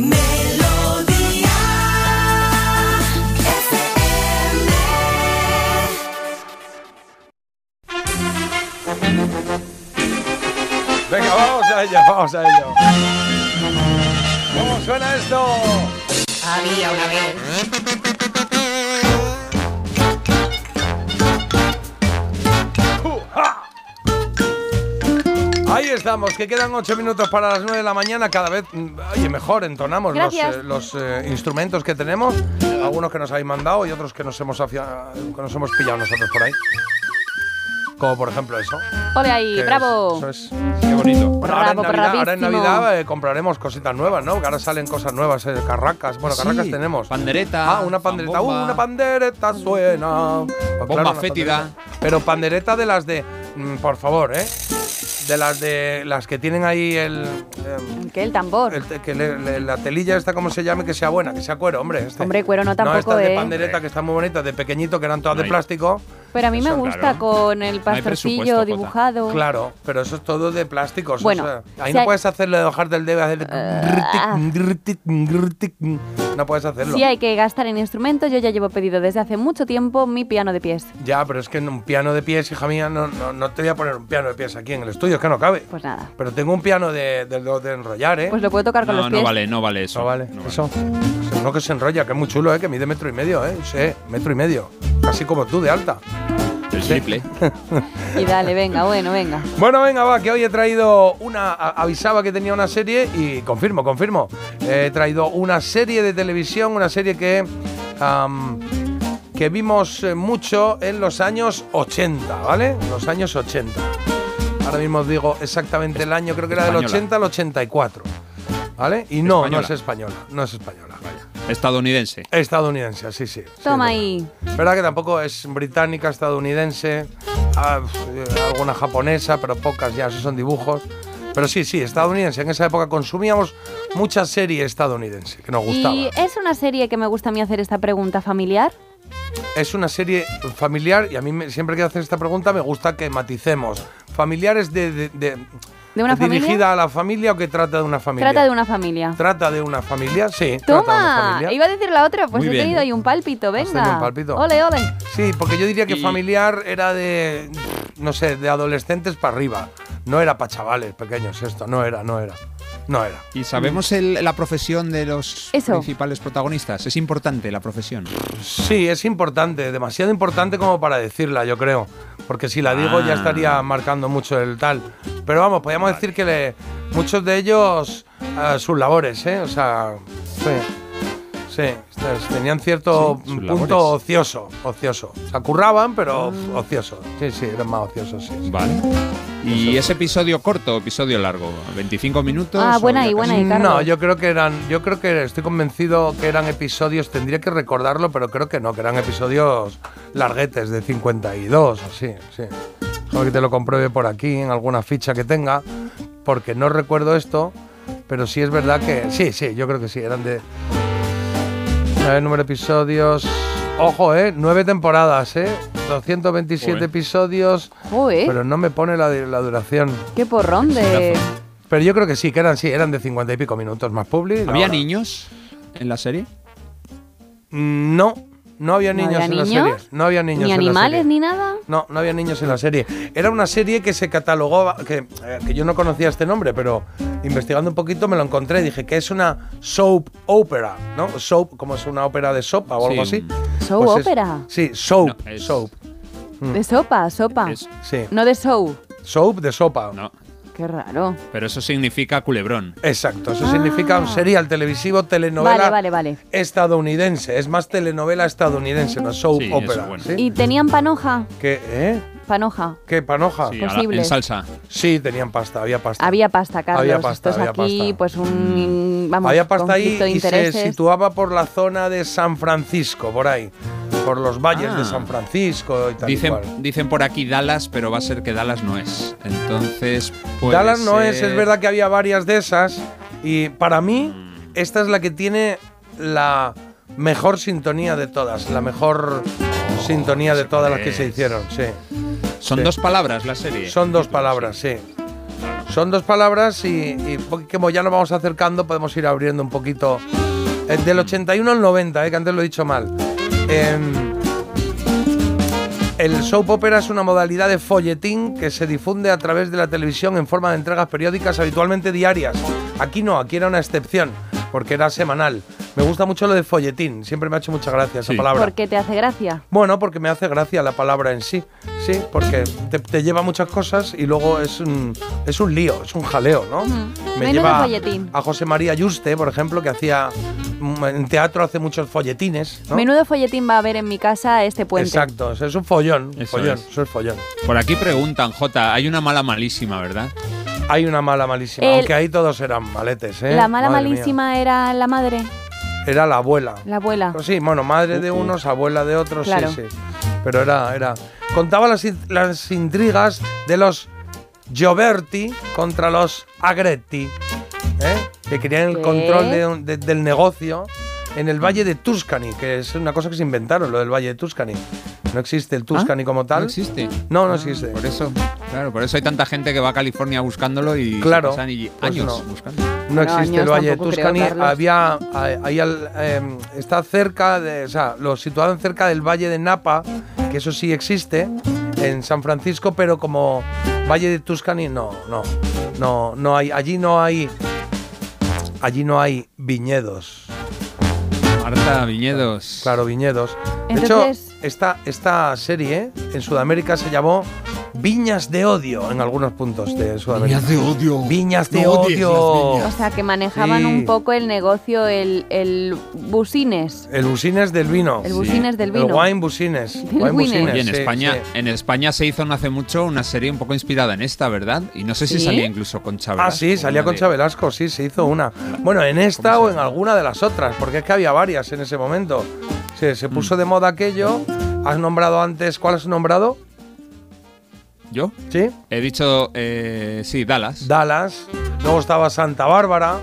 Melodía Venga, vamos a ello, vamos a ello. ¿Cómo suena esto? Había una vez. Estamos, que quedan ocho minutos para las 9 de la mañana. Cada vez, mm, oye, mejor entonamos los, Gracias. eh, los, eh, instrumentos que tenemos. Algunos que nos habéis mandado y otros que nos hemos, afia- que nos hemos pillado nosotros por ahí. Como por ejemplo eso. Ole ahí, que es- bravo. eso es. Qué bonito. Bueno, ahora, en Bravo, Navidad, ahora en. Navidad, eh, compraremos cositas nuevas, ¿no? Que ahora salen cosas nuevas, eh, carracas. Bueno, carracas Sí, tenemos. Pandereta. Ah, una pandereta. Uh, una pandereta suena. Pues Bomba una fétida. pandereta. Pero pandereta de las de. mm, por favor, ¿eh? De las de. Las que tienen ahí el. em, ¿Qué? El tambor. el que le- le- la telilla esta, como se llame, que sea buena, que sea cuero, hombre. Este. Hombre, cuero no No, tampoco, estas de ¿eh? pandereta que están muy bonitas, de pequeñito, que eran todas No de hay- plástico. Pero a mí me gusta claro. con el pastorcillo dibujado. Claro, pero eso es todo de plástico. eso Bueno, eh, ahí si no hay- puedes hacerlo de bajar del dedo, hacer. Ah. No puedes hacerlo. Si hay que gastar en instrumentos, yo ya llevo pedido desde hace mucho tiempo mi piano de pies. Ya, pero es que un piano de pies, hija mía, no, no, no te voy a poner un piano de pies aquí en el estudio, es que no cabe. Pues nada. Pero tengo un piano de, de, de- de enrollar, ¿eh? Pues lo puedo tocar con No, los no pies. vale, no vale eso. no vale, no vale. eso. No que se enrolla, que es muy chulo, ¿eh? Que mide metro y medio, ¿eh? Sí, metro y medio. Casi como tú, de alta. El triple. Y dale, venga, bueno, venga. Bueno, venga, va, que hoy he traído una. a- Avisaba que tenía una serie y confirmo, confirmo. He traído una serie de televisión, una serie que. que vimos eh, mucho en los años 80, ¿vale? En los años 80. Ahora mismo os digo exactamente el año, creo que era del Española. 80 al 84. ¿Vale? Y no, no es española, no es española. Estadounidense. Estadounidense, sí, sí. Toma ahí. Verdad que tampoco es británica, estadounidense, ah, eh, alguna japonesa, pero pocas ya, esos son dibujos. Pero sí, sí, estadounidense. En esa época consumíamos mucha serie estadounidense que nos gustaba. Y es una serie que me gusta a mí hacer esta pregunta familiar. Es una serie familiar y a mí me- siempre que hacer esta pregunta me gusta que maticemos. ¿Familiares de, de, de- ¿De una dirigida familia? a la familia o que trata de una familia? Trata de una familia. ¿Trata de una familia? Sí. trata de una Toma, familia. iba a decir la otra, pues Muy he bien. tenido ahí un pálpito, venga. un pálpito? Ole, ole. Sí, porque yo diría que Y- familiar era de, no sé, de adolescentes para arriba. No era para chavales pequeños esto, no era, no era. No era. ¿Y sabemos el- la profesión de los Eso. principales protagonistas? Es importante la profesión. Sí, es importante, demasiado importante como para decirla, yo creo. Porque si la digo ya Ah. estaría marcando mucho el tal. Pero vamos, podríamos decir que le- muchos de ellos eh, sus labores, ¿eh? O sea, sí. Sí, tenían cierto Sí, punto labores. ocioso, ocioso. O sea, curraban, pero ocioso. Sí, sí, eran más ociosos, sí. sí. Vale. ¿Y ese episodio corto o episodio largo? ¿25 minutos? Ah, buena y buena y. No, yo creo que eran, yo creo que estoy convencido que eran episodios, tendría que recordarlo, pero creo que no, que eran episodios larguetes de 52 o así, sí. Solo que te lo compruebe por aquí en alguna ficha que tenga, porque no recuerdo esto, pero sí es verdad que sí, sí, yo creo que sí, eran de a ver, número de episodios. Ojo, eh, nueve temporadas, eh, 227 Joder. episodios, pero no me pone la, la duración. qué porrón de... Pero yo creo que sí, que eran sí, eran de 50 y pico minutos más publi. ¿Había niños en la serie? Mm, No, no había ¿No niños había en la serie. No había niños Ni en la animales serie. ni nada. No, no había niños en la serie. Era una serie que se catalogó, que, eh, que yo no conocía este nombre, pero investigando un poquito me lo encontré. Dije que es una soap opera, ¿no? Soap, como es una ópera de sopa o algo Sí. así. Soap Pues es- opera. sí, soap, No, es- soap. Mm. De sopa, sopa. Es- Sí, No de show. soap de sopa. no, Qué raro. pero eso significa culebrón. Exacto, eso Ah. significa un serial televisivo, telenovela Vale, vale, vale. estadounidense. Es más telenovela estadounidense, no soap Sí, eso, opera. bueno. ¿sí? ¿Y tenían panoja? ¿Qué? ¿Eh? Panoja. ¿Qué panoja? Sí, a la- Posible. en salsa. Sí, tenían pasta, había pasta. Había pasta, Carlos. Había pasta, Esto es había aquí, pasta. pues un. Vamos, había pasta ahí conflicto de y se intereses. situaba por la zona de San Francisco, por ahí. Por los valles Ah. de San Francisco y tal Dicen, cual. dicen por aquí Dallas, pero va a ser que Dallas no es. Entonces, puede Dallas no es, es verdad que había varias de esas. Y para mí, Mm. esta es la que tiene la mejor sintonía de todas. La mejor sintonía de todas las que se hicieron, sí. Son Sí. dos palabras la serie. Son dos palabras, sí. Son dos palabras y, y como ya nos vamos acercando, podemos ir abriendo un poquito. Eh, del 81 al 90, eh, que antes lo he dicho mal. Em, el soap opera es una modalidad de folletín que se difunde a través de la televisión en forma de entregas periódicas habitualmente diarias. Aquí no, aquí era una excepción, porque era semanal. Me gusta mucho lo de folletín, siempre me ha hecho mucha gracia esa Sí. palabra. ¿Por qué te hace gracia? Bueno, porque me hace gracia la palabra en sí. Sí, porque te, te lleva muchas cosas y luego es un, es un lío, es un jaleo, ¿no? Me lleva folletín. a José María Yuste, por ejemplo, que hacía en teatro hace muchos folletines, ¿no? Menudo folletín va a haber en mi casa este puente. Exacto, es un follón, un Eso follón, es. eso es follón. Por aquí preguntan, Jota, hay una mala malísima, ¿verdad? Hay una mala malísima, El- aunque ahí todos eran maletes, ¿eh? La mala Madre mía. malísima era la madre, Era la abuela. la abuela. Pues sí, bueno, madre de unos, abuela de otros, Claro. sí, sí. Pero era, era. Contaba las, las intrigas de los Gioberti contra los Agretti, ¿eh? Que querían el ¿Qué? control de un- de- del negocio en el Valle de Tuscany, que es una cosa que se inventaron, lo del Valle de Tuscany. No existe el Tuscany Ah, como tal. No existe. No, no Ah, existe. Por eso, claro, por eso hay tanta gente que va a California buscándolo y Claro, pasan y- pues años no. buscando. No Bueno, existe el Valle de Tuscany. Había, ahí al- em, está cerca de, o sea, lo situaban cerca del Valle de Napa, que eso sí existe en San Francisco, pero como Valle de Tuscany no, no, no, no hay, allí no hay, allí no hay viñedos, Marta Viñedos. claro, viñedos. De Entonces- hecho, esta, esta serie en Sudamérica se llamó Viñas de Odio en algunos puntos de Sudamérica. de odio. Viñas de No odio. viñas. O sea, que manejaban Sí. un poco el negocio, el, el busines. El busines del vino. El busines del El vino. wine busines. El Wine busines, Oye, en sí, España, sí. en España se hizo no hace mucho una serie un poco inspirada en esta, ¿verdad? Y no sé si ¿Sí? salía incluso con Velasco. Ah, sí, salía con Velasco, sí, se hizo una. Bueno, en esta ¿Cómo o en alguna de las otras, porque es que había varias en ese momento. Sí, se puso Mm. de moda aquello. Has nombrado antes, ¿cuál has nombrado? ¿Yo? Sí, He dicho, eh, sí, Dallas. Dallas. Luego estaba Santa Bárbara.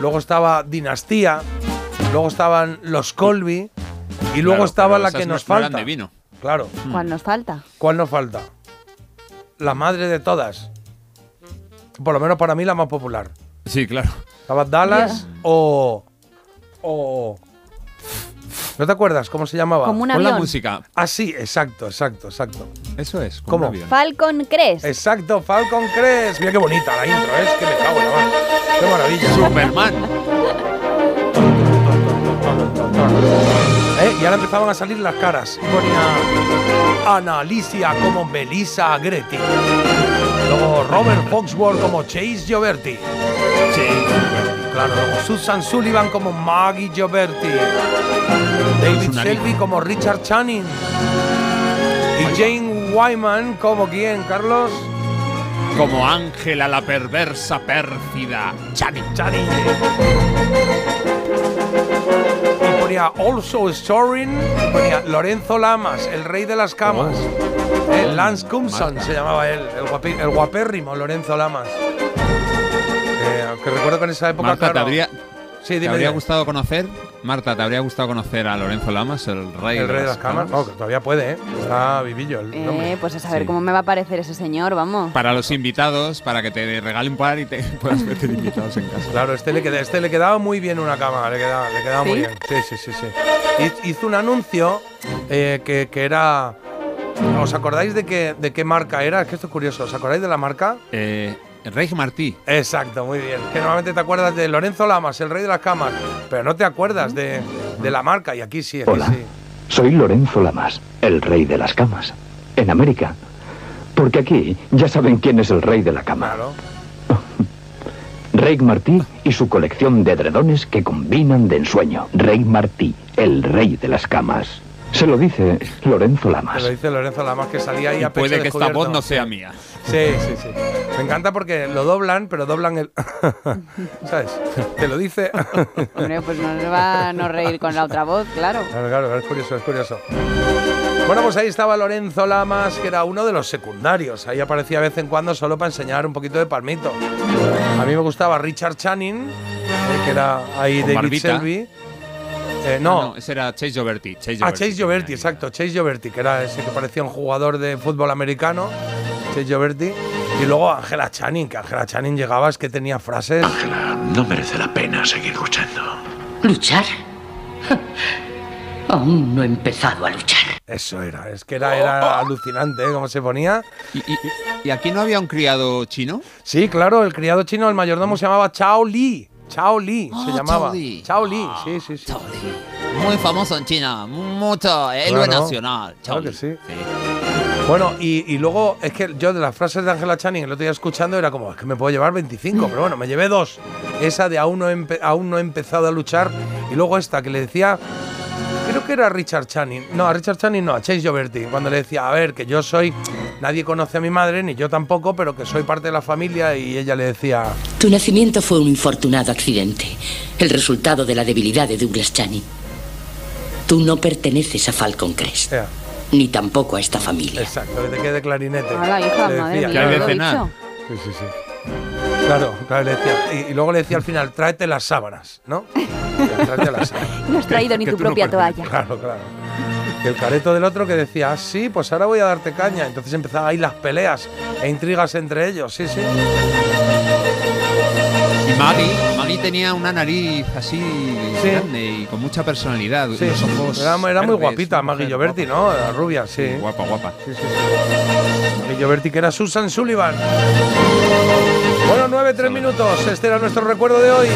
Luego estaba Dinastía. Luego estaban los Colby. Y luego Claro, estaba la que no- nos falta. de vino. Claro. ¿Cuál nos falta? ¿Cuál nos falta? La madre de todas. Por lo menos para mí la más popular. Sí, claro. ¿Estaba Dallas o, o. ¿No te acuerdas cómo se llamaba? Como un Con la música. Ah, sí, exacto, exacto, exacto. Eso es. como ¿Cómo? un avión. Falcon Crest. Exacto, Falcon Crest. Mira qué bonita la intro, ¿eh? es que me cago en la mano. Qué maravilla. Superman. ¿Eh? Y ahora empezaban a salir las caras. Y ponía Ana Alicia como Melissa Agretti. Luego Robert Foxworth como Chase Gioberti. Claro, luego Susan Sullivan como Maggie Gioberti. David una Shelby como Richard Channing. Y Jane Wyman como quién, Carlos? Como Ángela la perversa pérfida. Channing. Channing. Y ponía Also Starring, y ponía Lorenzo Lamas, el rey de las camas. Eh, Lance Cumson se llamaba él, el, guapi- el guapérrimo Lorenzo Lamas. Que recuerdo que en esa época, Marta, ¿te habría, sí, te dime, habría gustado conocer? Marta, ¿te habría gustado conocer a Lorenzo Lamas, el rey, el rey de las camas. No, que todavía puede, ¿eh? Está vivillo el nombre. Eh, pues a saber Sí. cómo me va a parecer ese señor, vamos. Para los invitados, para que te regalen un par y te puedas meter invitados en casa. Claro, este le, queda- este le quedaba muy bien una cama, le quedaba, le quedaba muy ¿Sí? bien. Sí, sí, sí, sí. Hiz- Hizo un anuncio eh, que, que era. ¿Os acordáis de qué, de qué marca era? Es que esto es curioso. ¿Os acordáis de la marca? Eh, Rey Martí. Exacto, muy bien. Que normalmente te acuerdas de Lorenzo Lamas, el rey de las camas, pero no te acuerdas de, de la marca. Y aquí sí, aquí Hola, sí. soy Lorenzo Lamas, el rey de las camas, en América. Porque aquí ya saben quién es el rey de la cama. Claro. Rey Martí y su colección de edredones que combinan de ensueño. Rey Martí, el rey de las camas. Se lo dice Lorenzo Lamas. lo dice Lorenzo Lamas, que salía ahí Y a pecho puede que esta voz no sea mía. Sí, sí, sí. Me encanta porque lo doblan, pero doblan el. ¿Sabes? Te lo dice. Hombre, pues no se va a no reír con la otra voz, claro. Claro, claro, es curioso, es curioso. Bueno, pues ahí estaba Lorenzo Lamas, que era uno de los secundarios. Ahí aparecía de vez en cuando solo para enseñar un poquito de palmito. A mí me gustaba Richard Channing, eh, que era ahí Con David barbita. Selby. Eh, no, ese era Chase Gioberti. Chase Ah. Chase Gioberti, exacto, Chase Gioberti, que era ese que parecía un jugador de fútbol americano, Chase Gioberti. Y luego Angela Channing, que Angela Channing llegaba, es que tenía frases. Ángela, no merece la pena seguir luchando. ¿Luchar? Aún no he empezado a luchar. Eso era, es que era, era alucinante, ¿eh? Cómo se ponía. ¿Y, y- y aquí no había un criado chino? Sí, claro, el criado chino, el mayordomo se llamaba Chao Li. Chao Li se Ah, llamaba. Chao Li. Chao Li, sí, sí, sí. Chao Li. Muy famoso en China, mucho héroe Claro, nacional. Chao claro que Li. sí. Bueno, y, y luego es que yo de las frases de Angela Channing el otro día escuchando era como, es que me puedo llevar 25, pero bueno, me llevé dos. Esa de aún no, aún no he empezado a luchar y luego esta que le decía, creo que era Richard Channing, no, a Richard Channing no, a Chase Gioberti, cuando le decía, a ver, que yo soy, nadie conoce a mi madre, ni yo tampoco, pero que soy parte de la familia y ella le decía, Tu nacimiento fue un infortunado accidente, el resultado de la debilidad de Douglas Channing. Tú no perteneces a Falcon Crest, "Ea, ni tampoco a esta familia. exacto, que te quede clarinete. A la hija, Le madre decía, mía, hay de lo. Sí, sí, sí. Claro, claro, le decía, y, y luego le decía al final, tráete las sábanas, ¿no? Tráete las sábanas. No has traído ni que tu no propia perteneces. toalla. Claro, claro. Y el careto del otro que decía, ah, sí, pues ahora voy a darte caña. Entonces empezaban ahí las peleas e intrigas entre ellos, sí, sí. Y Maggie, Maggie tenía una nariz así Sí. grande y con mucha personalidad. sí. Los ojos Era, era muy guapita Maggie Gioberti. ¿no? La rubia, sí. Sí, guapa, guapa. Sí, sí, sí. Maggie Gioberti, que era Susan Sullivan. Bueno, nueve, tres minutos. Este era nuestro recuerdo de hoy.